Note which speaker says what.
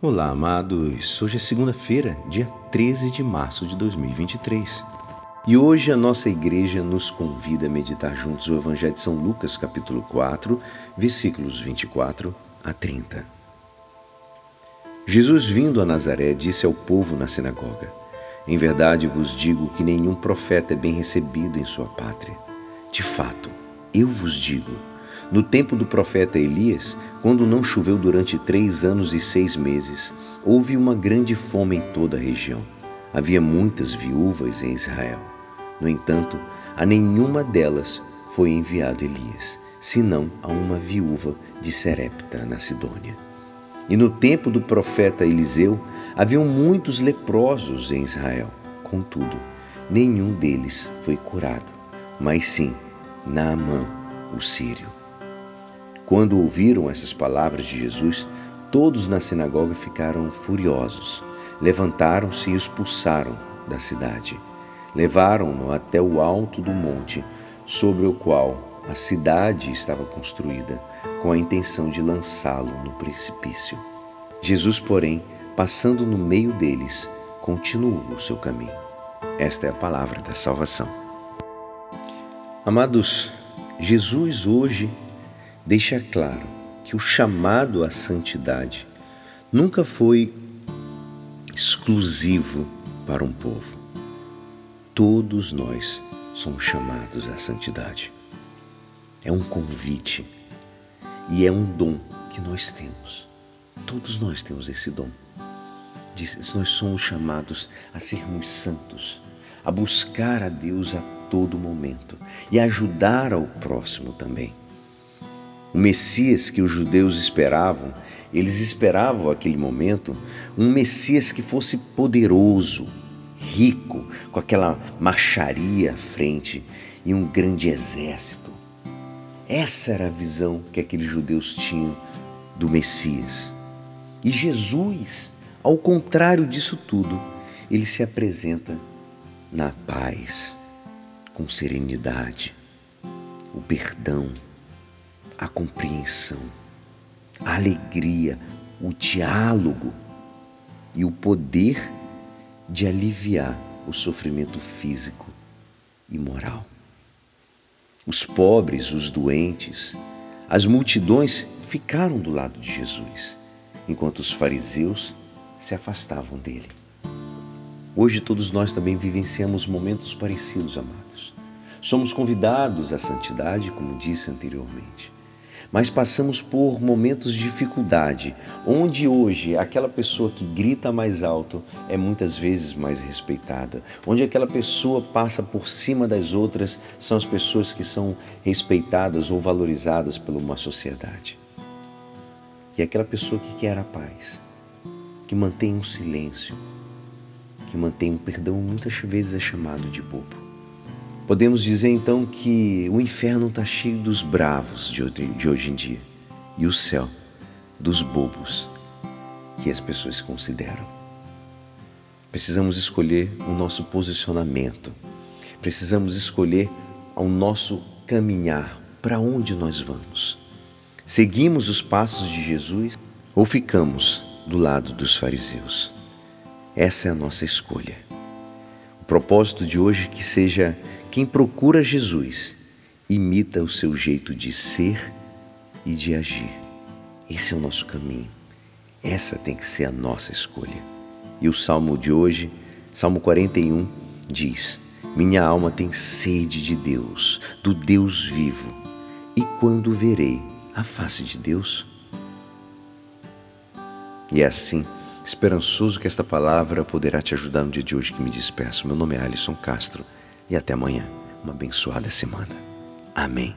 Speaker 1: Olá, amados. Hoje é segunda-feira, dia 13 de março de 2023. E hoje a nossa igreja nos convida a meditar juntos o Evangelho de São Lucas, capítulo 4, versículos 24 a 30. Jesus, vindo a Nazaré, disse ao povo na sinagoga: Em verdade vos digo que nenhum profeta é bem recebido em sua pátria. De fato, eu vos digo, no tempo do profeta Elias, quando não choveu durante três anos e seis meses, houve uma grande fome em toda a região. Havia muitas viúvas em Israel. No entanto, a nenhuma delas foi enviado Elias, senão a uma viúva de Serepta, na Sidônia. E no tempo do profeta Eliseu, haviam muitos leprosos em Israel. Contudo, nenhum deles foi curado, mas sim Naamã, o sírio. Quando ouviram essas palavras de Jesus, todos na sinagoga ficaram furiosos. Levantaram-se e expulsaram da cidade. Levaram-no até o alto do monte, sobre o qual a cidade estava construída, com a intenção de lançá-lo no precipício. Jesus, porém, passando no meio deles, continuou o seu caminho. Esta é a palavra da salvação. Amados, Jesus hoje deixa claro que o chamado à santidade nunca foi exclusivo para um povo. Todos nós somos chamados à santidade. É um convite e é um dom que nós temos. Todos nós temos esse dom. Nós somos chamados a sermos santos, a buscar a Deus a todo momento e ajudar ao próximo também o Messias que os judeus esperavam, eles esperavam aquele momento um Messias que fosse poderoso, rico, com aquela marcharia à frente e um grande exército. Essa era a visão que aqueles judeus tinham do Messias. E Jesus, ao contrário disso tudo, ele se apresenta na paz, com serenidade, o perdão a compreensão, a alegria, o diálogo e o poder de aliviar o sofrimento físico e moral. Os pobres, os doentes, as multidões ficaram do lado de Jesus, enquanto os fariseus se afastavam dele. Hoje todos nós também vivenciamos momentos parecidos, amados. Somos convidados à santidade, como disse anteriormente mas passamos por momentos de dificuldade, onde hoje aquela pessoa que grita mais alto é muitas vezes mais respeitada, onde aquela pessoa passa por cima das outras são as pessoas que são respeitadas ou valorizadas por uma sociedade. E aquela pessoa que quer a paz, que mantém um silêncio, que mantém um perdão, muitas vezes é chamado de bobo. Podemos dizer então que o inferno está cheio dos bravos de hoje em dia e o céu dos bobos que as pessoas consideram. Precisamos escolher o nosso posicionamento, precisamos escolher o nosso caminhar, para onde nós vamos. Seguimos os passos de Jesus ou ficamos do lado dos fariseus? Essa é a nossa escolha. O propósito de hoje é que seja quem procura Jesus imita o seu jeito de ser e de agir. Esse é o nosso caminho. Essa tem que ser a nossa escolha. E o salmo de hoje, Salmo 41, diz: Minha alma tem sede de Deus, do Deus vivo. E quando verei a face de Deus? E é assim, esperançoso que esta palavra poderá te ajudar no dia de hoje que me despeço. Meu nome é Alisson Castro e até amanhã. Uma abençoada semana. Amém.